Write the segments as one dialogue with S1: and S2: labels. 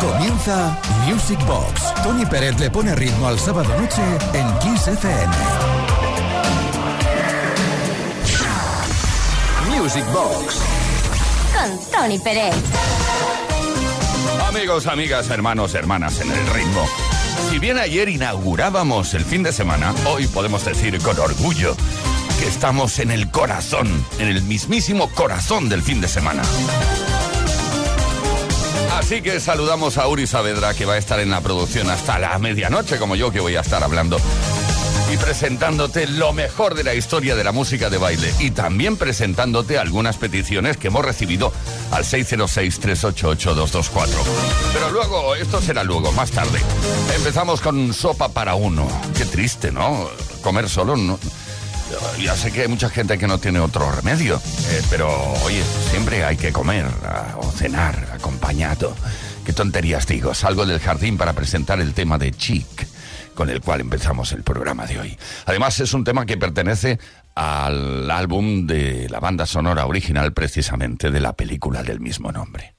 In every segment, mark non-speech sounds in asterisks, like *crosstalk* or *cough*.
S1: Comienza Music Box. Tony Pérez le pone ritmo al sábado noche en Kiss FM. Music Box.
S2: Con Tony Pérez.
S3: Amigos, amigas, hermanos, hermanas en el ritmo. Si bien ayer inaugurábamos el fin de semana, hoy podemos decir con orgullo que estamos en el corazón, en el mismísimo corazón del fin de semana. Así que saludamos a Uri Saavedra, que va a estar en la producción hasta la medianoche, como yo, que voy a estar hablando y presentándote lo mejor de la historia de la música de baile y también presentándote algunas peticiones que hemos recibido al 606-388-224. Pero luego, esto será luego, más tarde. Empezamos con sopa para uno. Qué triste, ¿no? Comer solo no. Ya sé que hay mucha gente que no tiene otro remedio, eh, pero oye, siempre hay que comer o cenar acompañado. Qué tonterías digo. Salgo del jardín para presentar el tema de Chic con el cual empezamos el programa de hoy. Además es un tema que pertenece al álbum de la banda sonora original precisamente de la película del mismo nombre.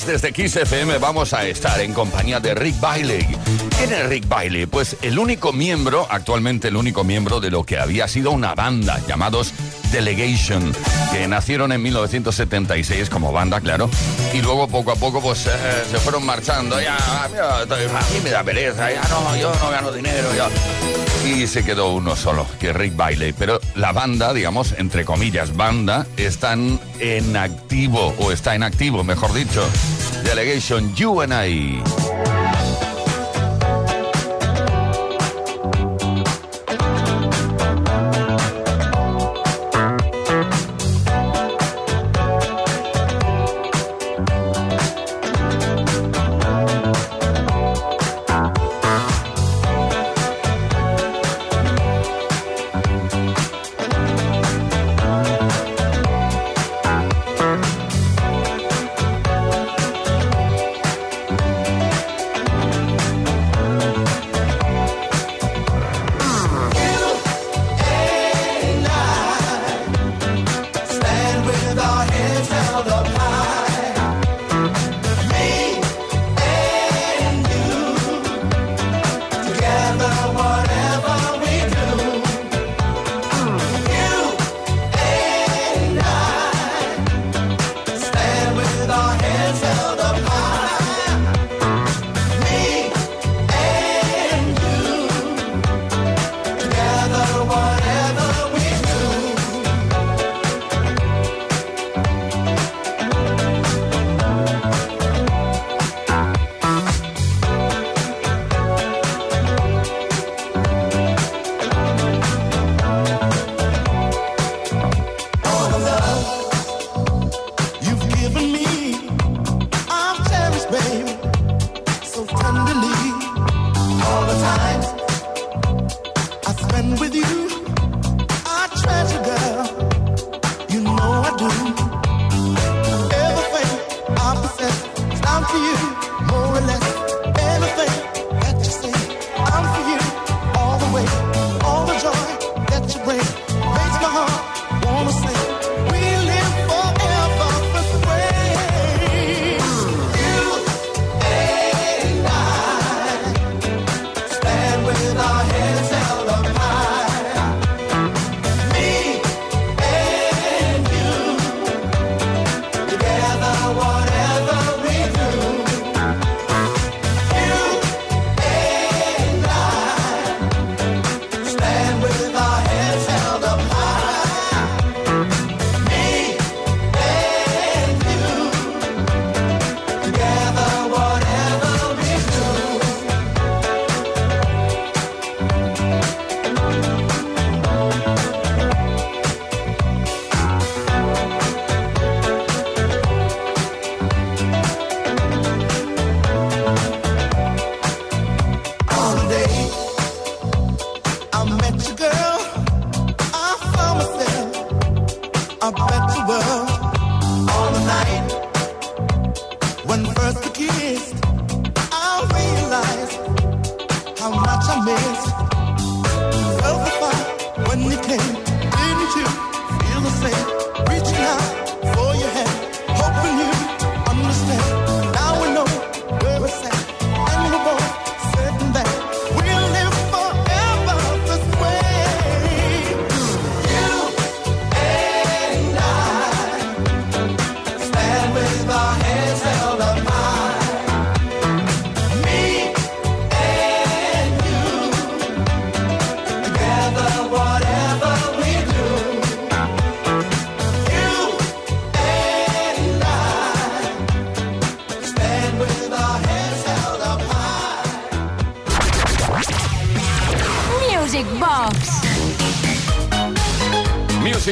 S3: Desde Kiss vamos a estar en compañía de Rick Bailey. ¿Quién es Rick Bailey? Pues el único miembro, actualmente el único miembro de lo que había sido una banda llamados Delegation, que nacieron en 1976 como banda, claro, y luego poco a poco pues eh, se fueron marchando. Ya, a mí me da pereza, ya no, yo no gano dinero, ya
S4: y se quedó uno solo, que Rick Bailey. Pero la banda, digamos, entre comillas, banda, están en activo, o está en activo, mejor dicho. Delegation You I.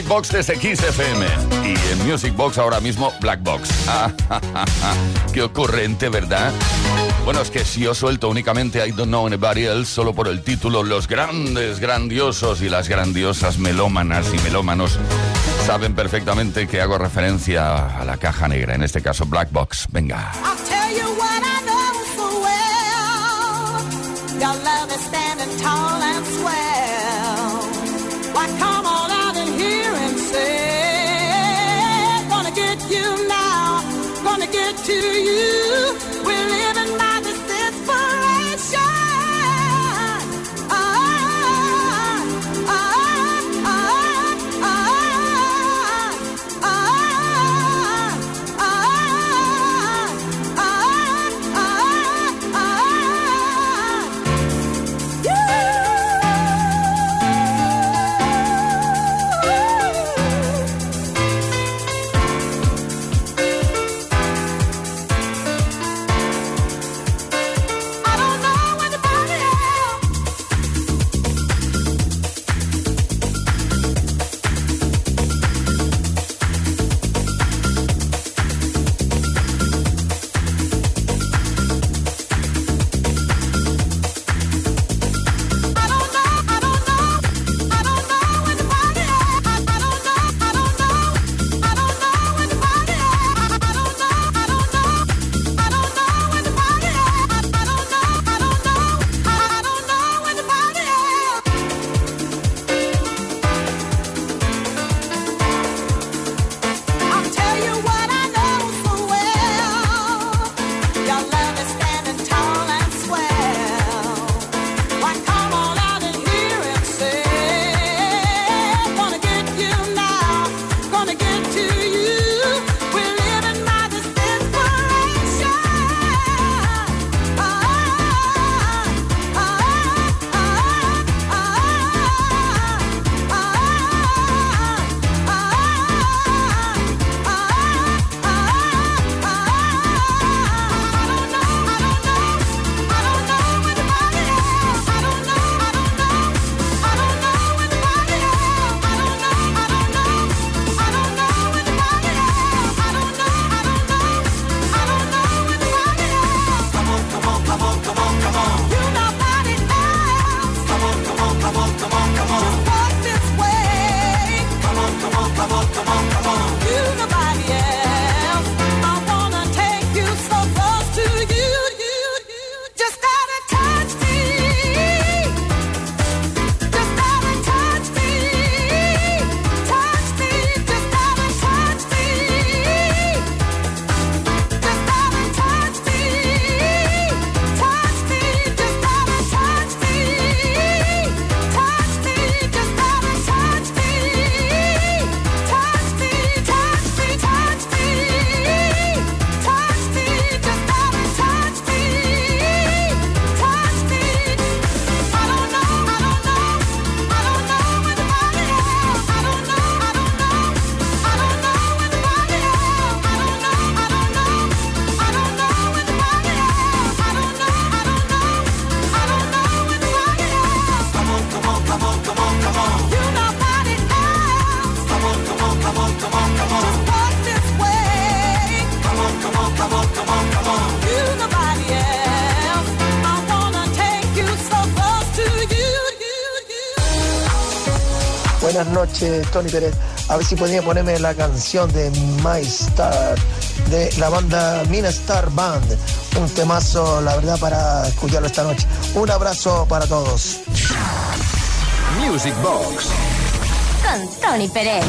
S4: Box desde XFM. Y en Music Box ahora mismo Black Box. *laughs* qué ocurrente, ¿verdad? Bueno, es que si yo suelto únicamente I Don't Know Anybody Else solo por el título, los grandes, grandiosos y las grandiosas melómanas y melómanos saben perfectamente que hago referencia a la caja negra, en este caso Black Box. Venga. To you.
S5: Noches, Tony Pérez. A ver si podía ponerme la canción de My Star, de la banda Mina Star Band. Un temazo, la verdad, para escucharlo esta noche. Un abrazo para todos.
S1: Music Box.
S2: Con Tony Pérez.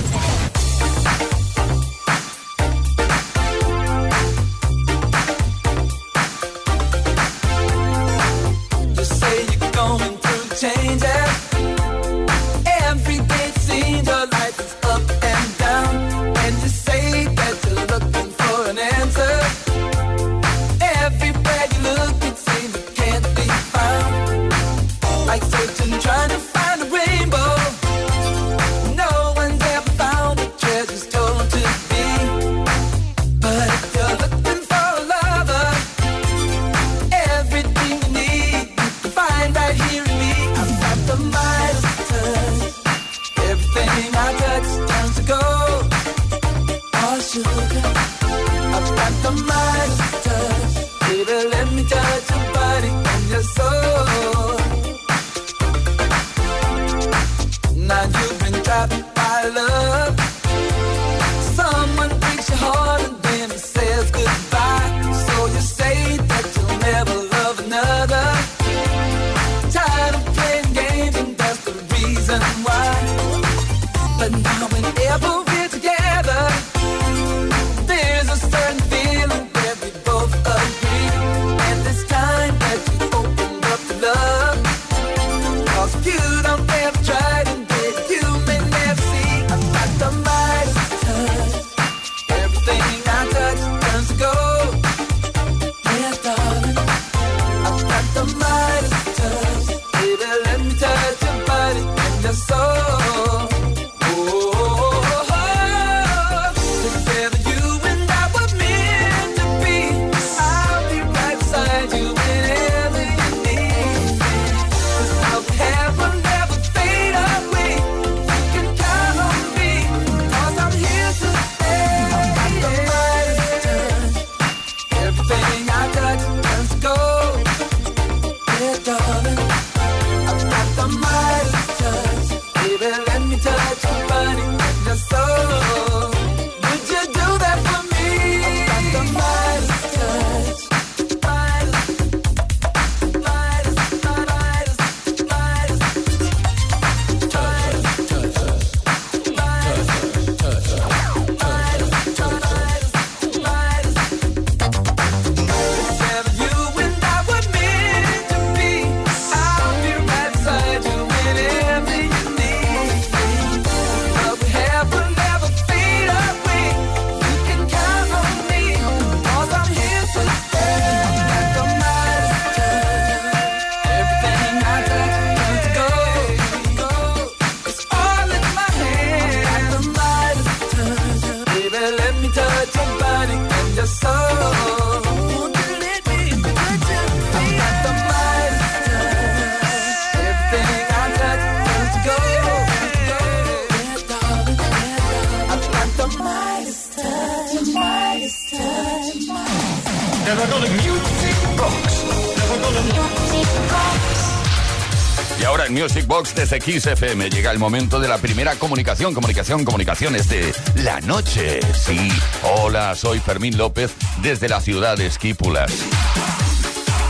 S3: Box desde XFM llega el momento de la primera comunicación, comunicación, comunicaciones de la noche. Sí, hola, soy Fermín López desde la ciudad de Esquípulas.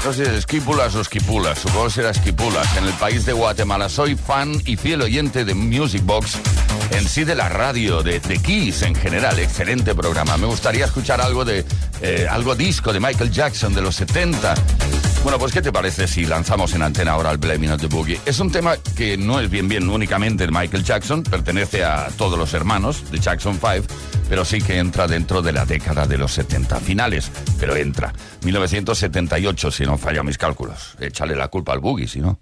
S3: No sé, Esquípulas o Esquipulas, supongo que será Esquipulas, en el país de Guatemala. Soy fan y fiel oyente de Music Box, en sí de la radio, de, de Kiss en general. Excelente programa. Me gustaría escuchar algo de eh, algo disco de Michael Jackson de los 70. Bueno, pues ¿qué te parece si lanzamos en antena ahora el Blaming of the Boogie? Es un tema que no es bien bien únicamente de Michael Jackson, pertenece a todos los hermanos de Jackson 5, pero sí que entra dentro de la década de los 70 finales, pero entra. 1978, si no falla mis cálculos. Échale la culpa al Boogie, si no.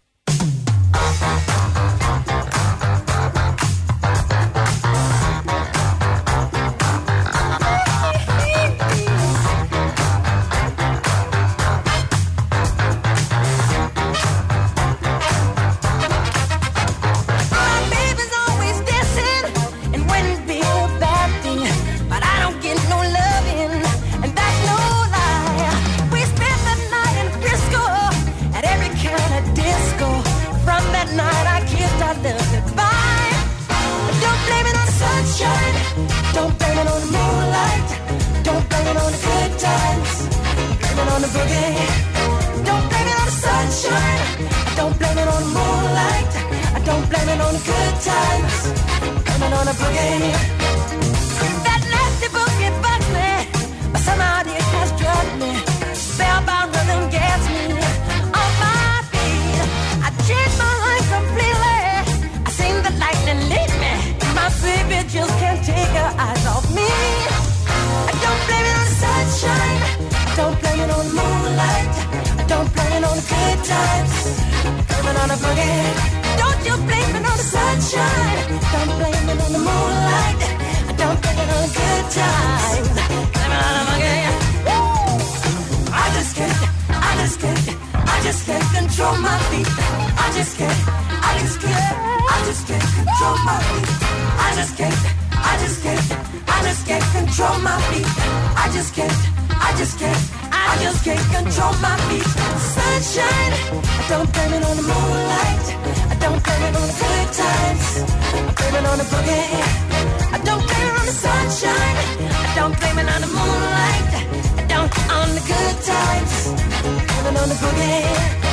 S6: yeah.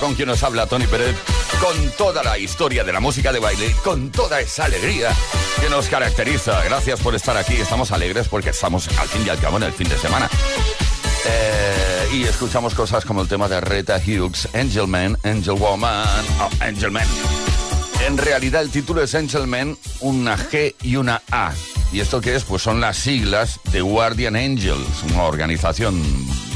S2: Con
S3: quien nos habla Tony Pérez, con toda la historia de la música de baile, con toda esa alegría que nos caracteriza. Gracias por estar aquí, estamos alegres porque estamos al fin y al cabo en el fin de semana. Eh, y escuchamos cosas como el tema de Reta Hughes, Angel Man, Angel Woman, oh, Angel Man. En realidad el título es Angel Man, una G y una A. ¿Y esto qué es? Pues son las siglas de Guardian Angels, una organización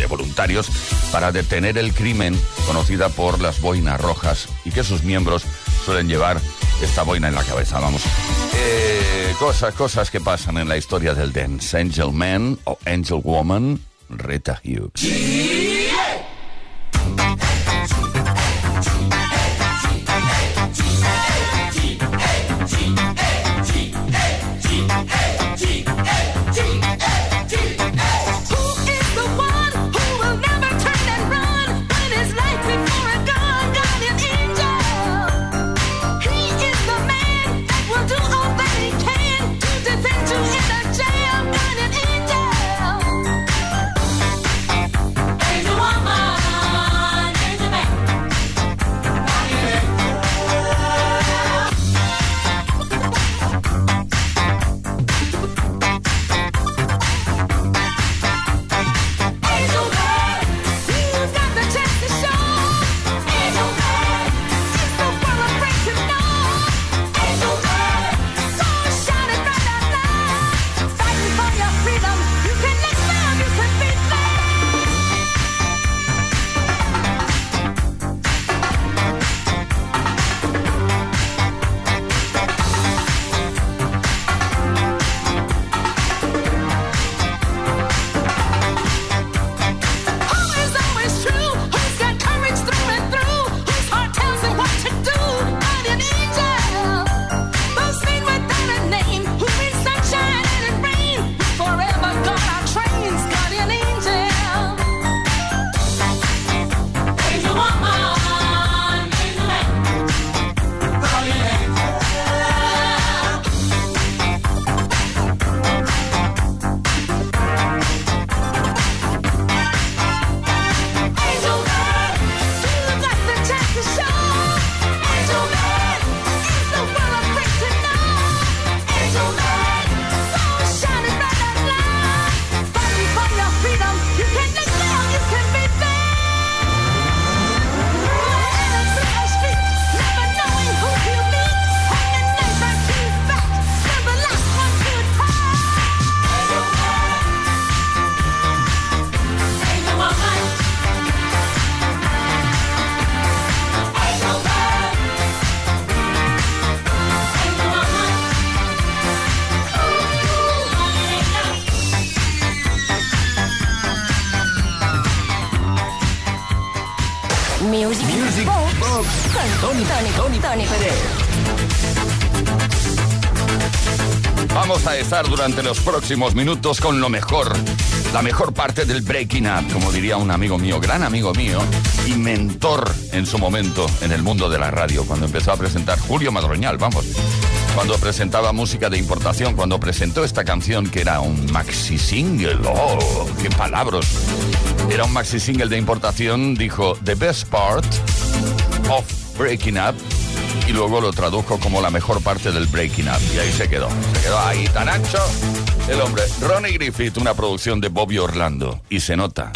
S3: de voluntarios para detener el crimen conocida por las boinas rojas y que sus miembros suelen llevar esta boina en la cabeza, vamos. Eh, cosas, cosas que pasan en la historia del dance. Angel Man o Angel Woman, Rita Hughes.
S6: Durante los próximos minutos con lo mejor, la mejor parte del Breaking Up, como diría un amigo mío, gran amigo mío y mentor en su momento en el mundo de la radio, cuando empezó a presentar Julio Madroñal, vamos, cuando presentaba música de importación, cuando presentó esta canción que era un maxi single, oh, qué palabras, era un maxi single de importación, dijo, The best part of Breaking Up y luego lo tradujo como la mejor parte del Breaking Up. Y ahí se quedó. Se quedó ahí tan ancho el hombre. Ronnie Griffith, una producción de Bobby Orlando. Y se nota.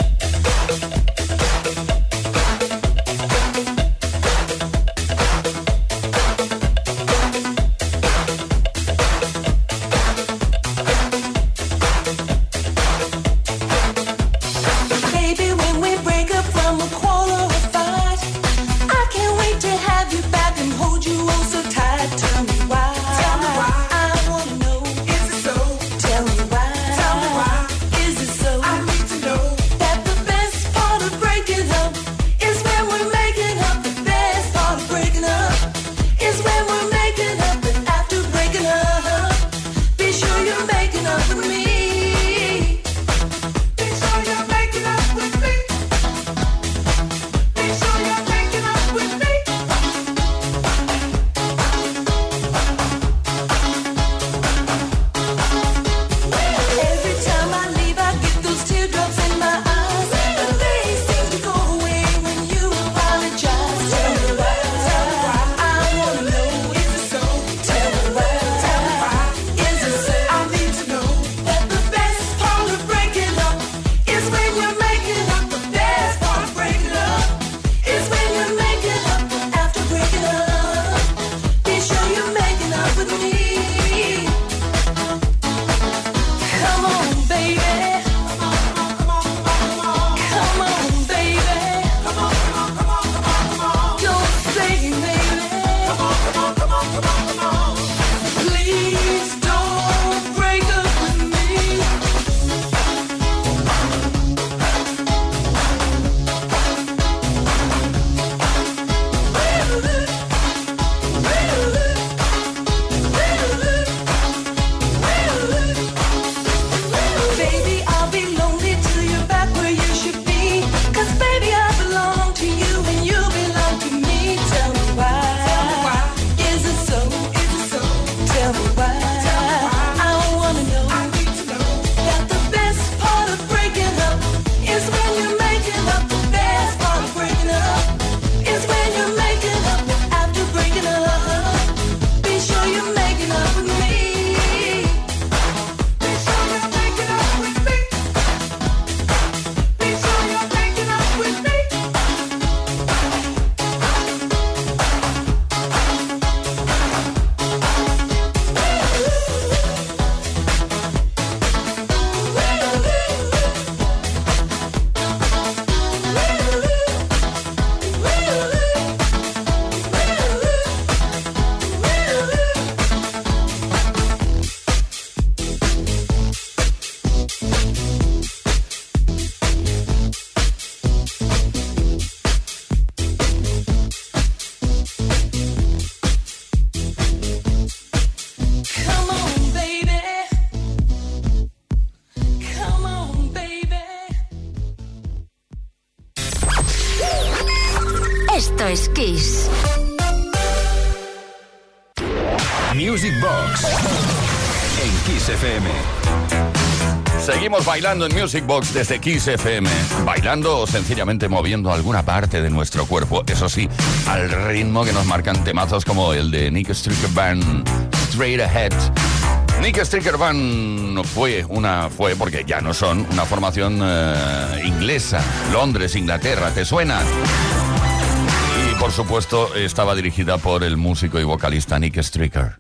S7: Esto es Kiss.
S8: Music Box. En Kiss FM.
S6: Seguimos bailando en Music Box desde Kiss FM. Bailando o sencillamente moviendo alguna parte de nuestro cuerpo. Eso sí, al ritmo que nos marcan temazos como el de Nick Stricker Band, Straight Ahead. Nick Stricker Band fue una, fue porque ya no son, una formación eh, inglesa. Londres, Inglaterra, ¿te suena? Por supuesto estaba dirigida por el músico y vocalista Nick Stricker.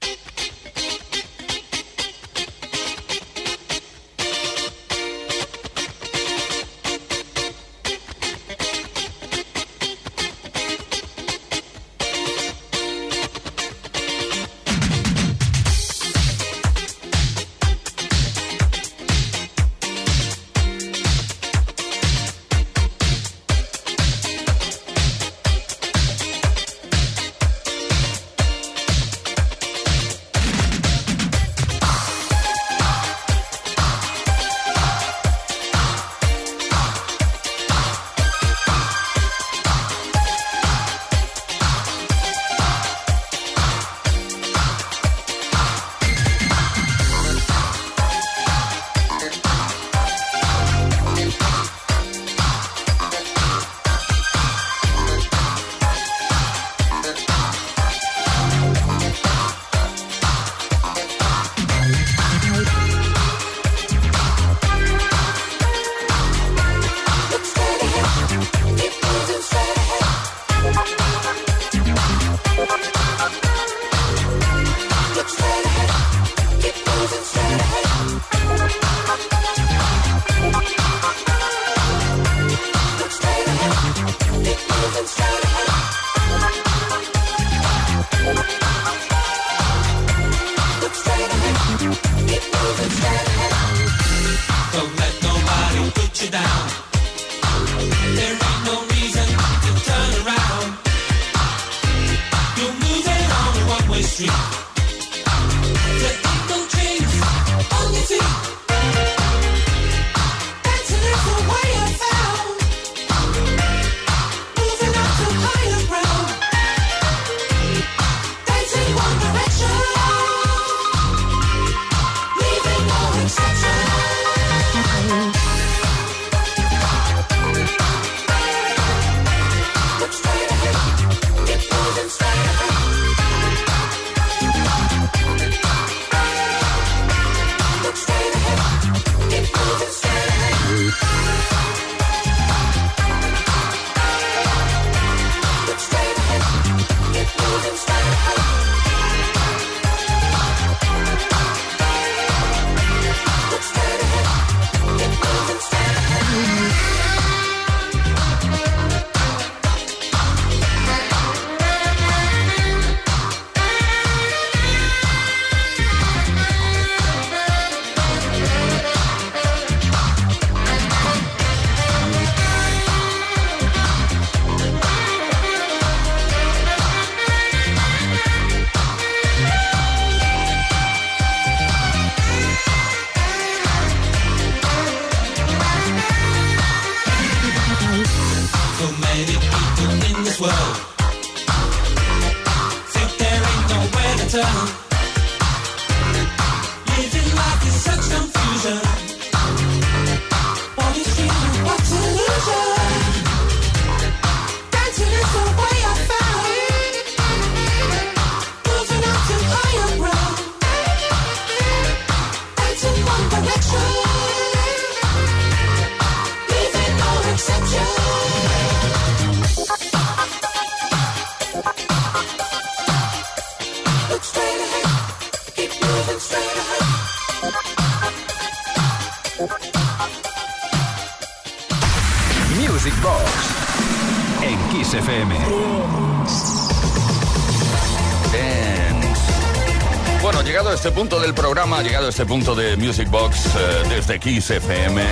S3: Llegado este punto de Music Box eh, desde Kiss FM.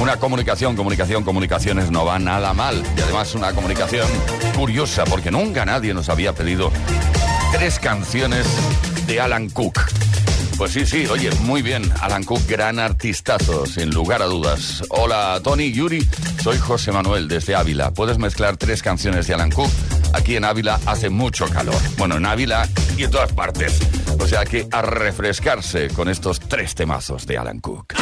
S3: Una comunicación, comunicación, comunicaciones no va nada mal. Y además una comunicación curiosa, porque nunca nadie nos había pedido tres canciones de Alan Cook. Pues sí, sí, oye, muy bien. Alan Cook, gran artistazo, sin lugar a dudas. Hola, Tony, Yuri, soy José Manuel desde Ávila. ¿Puedes mezclar tres canciones de Alan Cook? Aquí en Ávila hace mucho calor. Bueno, en Ávila y en todas partes. O sea que a refrescarse con estos tres temazos de Alan Cook.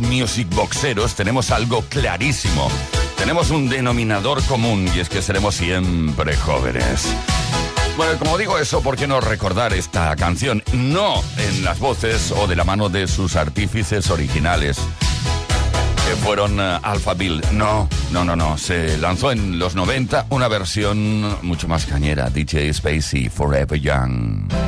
S8: Music
S9: boxeros tenemos algo clarísimo. Tenemos un denominador común y es que seremos siempre jóvenes. Bueno, como digo eso, ¿por qué no recordar esta canción? No en las voces o de la mano de sus artífices originales, que fueron uh, Alpha Bill. No, no, no, no. Se lanzó en los 90 una versión mucho más cañera, DJ Spacey, Forever Young.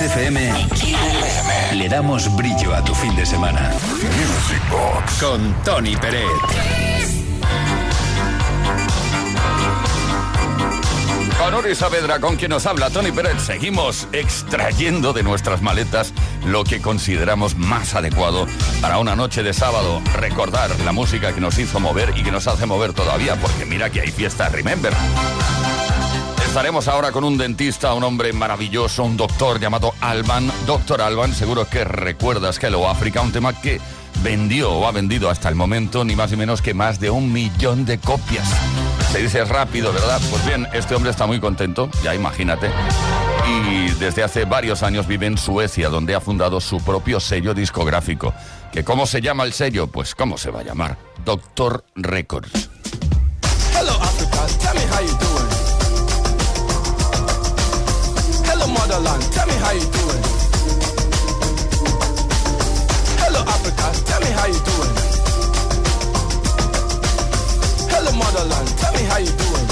S8: En Kiss FM le damos brillo a tu fin de semana. Music Box con Tony Pérez.
S9: Con Uri Saavedra, con quien nos habla Tony Pérez, seguimos extrayendo de nuestras maletas
S3: lo que consideramos más adecuado para una noche de sábado. Recordar la música que nos hizo mover y que nos hace mover todavía, porque mira que hay fiesta, remember. Estaremos ahora con un dentista, un hombre maravilloso, un doctor llamado Alban. Doctor Alban, seguro que recuerdas que Hello África, un tema que vendió o ha vendido hasta el momento ni más ni menos que más de un millón de copias. Se dice rápido, ¿verdad? Pues bien, este hombre está muy contento, ya imagínate. Y desde hace varios años vive en Suecia, donde ha fundado su propio sello discográfico. ¿Que ¿Cómo se llama el sello? Pues ¿cómo se va a llamar? Doctor Records.
S10: Motherland, tell me how you doing. Hello Africa, tell me how you doing. Hello motherland, tell me how you doing.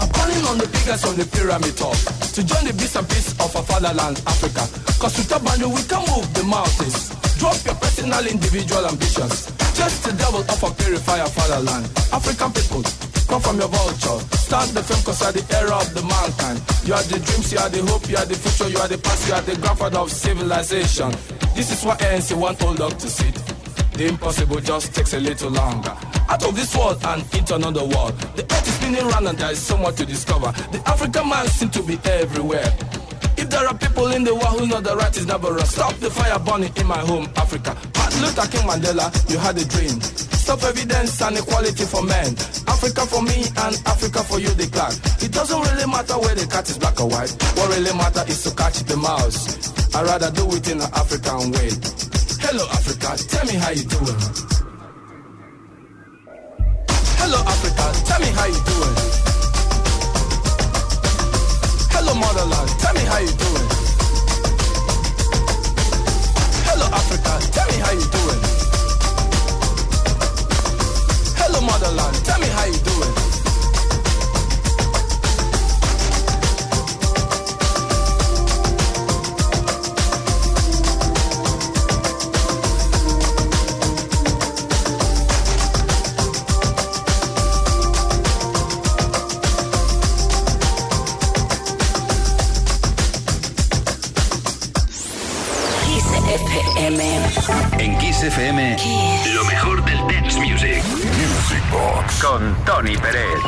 S10: I'm calling on the biggest on the pyramid top to join the beast and peace of our fatherland, Africa. Cause a boundary we can move the mountains. Drop your personal, individual ambitions. Just the devil of a purifier fatherland. African people, come from your vulture. Start the film cause you are the era of the mankind. You are the dreams, you are the hope, you are the future, you are the past, you are the grandfather of civilization. This is what ANC want old dog to see. The impossible just takes a little longer. Out of this world and into another world. The earth is spinning round and there is so much to discover. The African man seems to be everywhere. If there are people in the world who know the right is never wrong, stop the fire burning in my home, Africa. Martin Luther King Mandela, you had a dream. Stop evidence and equality for men. Africa for me and Africa for you, the clan. It doesn't really matter where the cat is black or white. What really matters is to catch the mouse. I'd rather do it in an African way. Hello, Africa, tell me how you doing. Hello, Africa, tell me how you doing. Hello, motherland, tell me how you doing. Hello, Africa, tell me how you doing. Motherland, tell me how you doing.
S6: Kiss FM.
S1: En Kiss FM, lo mejor del dance music. Box. Con Tony Pérez.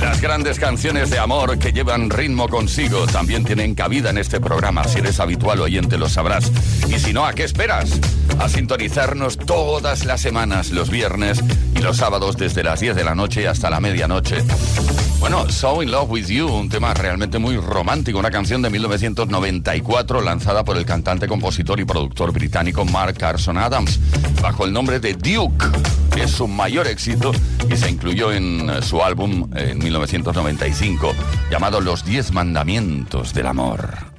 S3: Las grandes canciones de amor que llevan ritmo consigo también tienen cabida en este programa. Si eres habitual oyente lo sabrás. Y si no, ¿a qué esperas? A sintonizarnos todas las semanas, los viernes y los sábados desde las 10 de la noche hasta la medianoche. Bueno, So in Love with You, un tema realmente muy romántico, una canción de 1994 lanzada por el cantante, compositor y productor británico Mark Carson Adams, bajo el nombre de Duke, que es su mayor éxito y se incluyó en eh, su álbum en 1995 llamado Los Diez Mandamientos del Amor.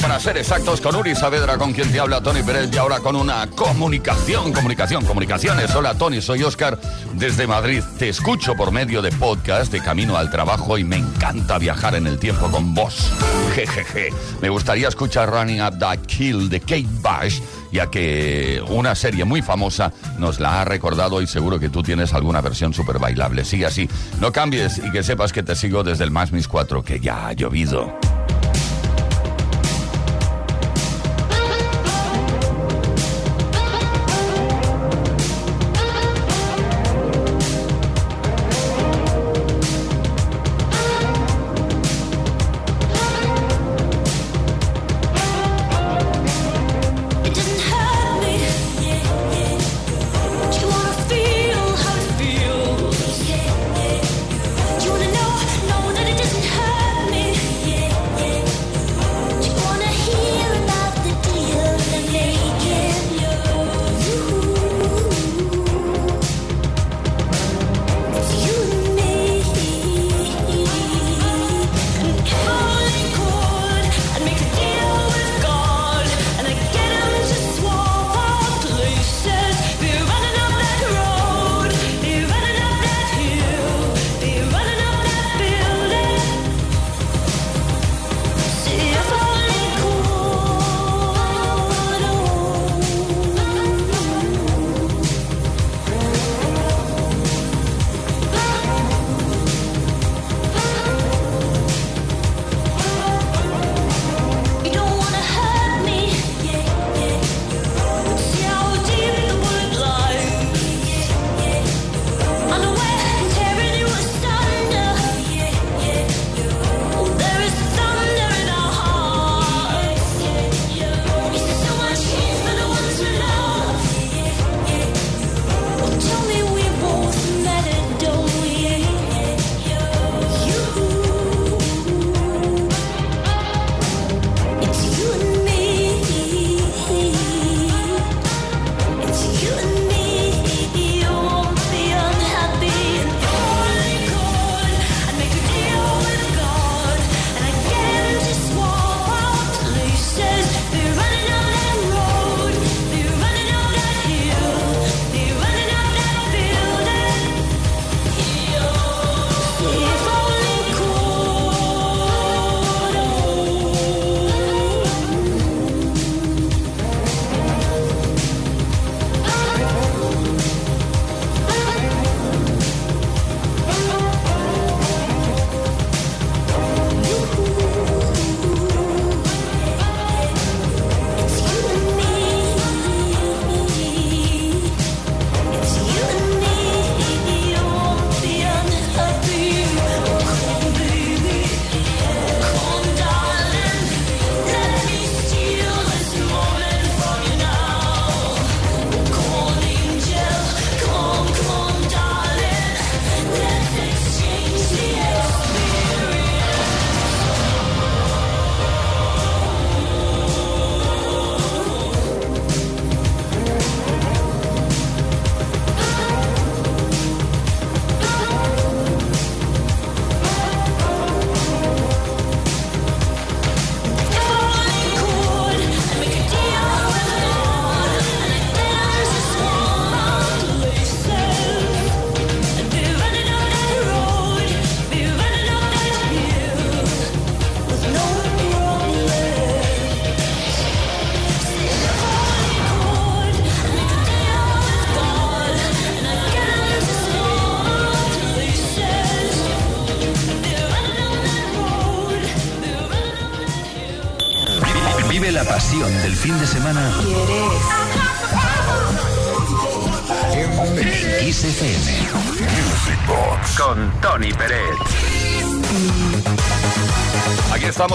S1: Para ser exactos, con Uri Saavedra, con quien te habla Tony Pérez, y ahora con una comunicación, comunicación, comunicaciones. Hola Tony, soy Oscar desde Madrid. Te escucho por medio de podcast de camino al trabajo y me encanta viajar en el tiempo con vos. Jejeje. Me gustaría escuchar Running Up That Kill de Kate Bush, ya que una serie muy famosa nos la ha recordado y seguro que tú tienes alguna versión súper bailable. Sigue así, no cambies y que sepas que te sigo desde el Más Mis 4, que ya ha llovido.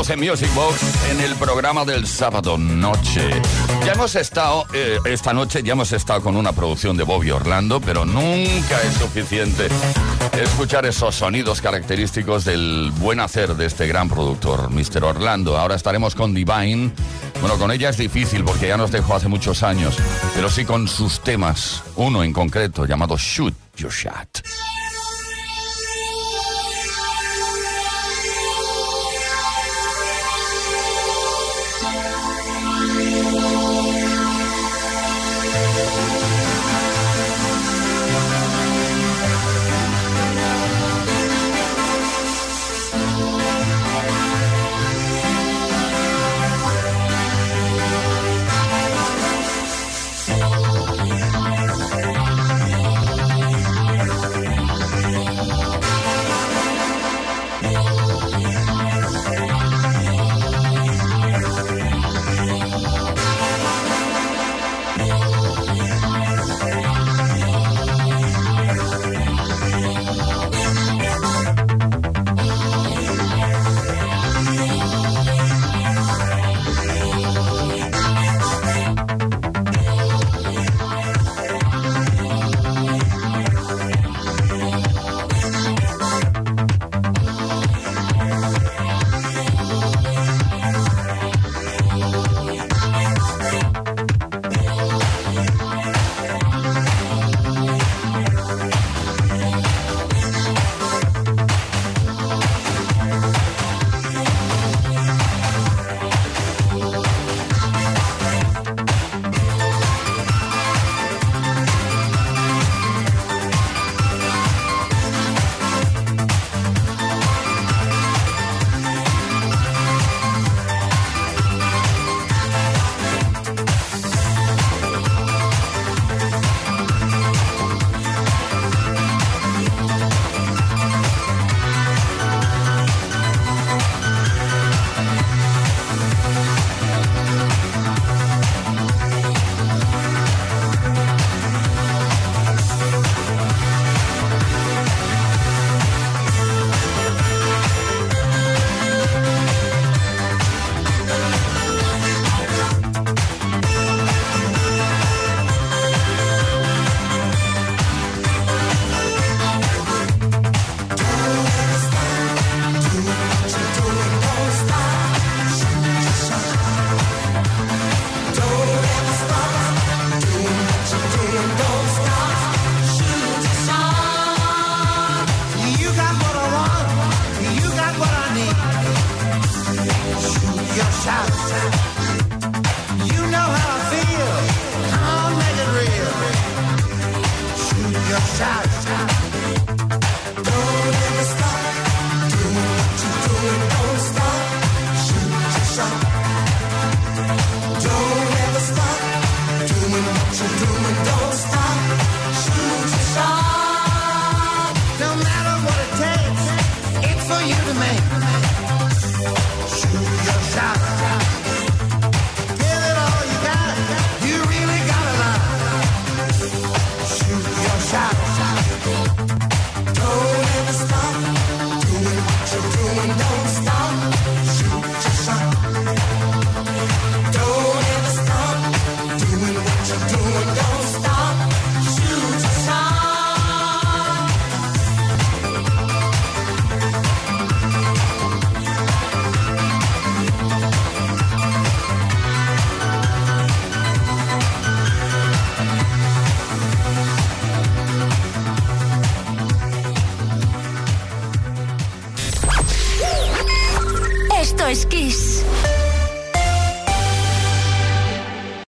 S1: En Music Box en el programa del sábado noche. Ya hemos estado, eh, esta noche ya hemos estado con una producción de Bobby Orlando, pero nunca es suficiente escuchar esos sonidos característicos del buen hacer de este gran productor, Mr. Orlando. Ahora estaremos con Divine bueno, con ella es difícil porque ya nos dejó hace muchos años, pero sí con sus temas, uno en concreto llamado Shoot Your Shot.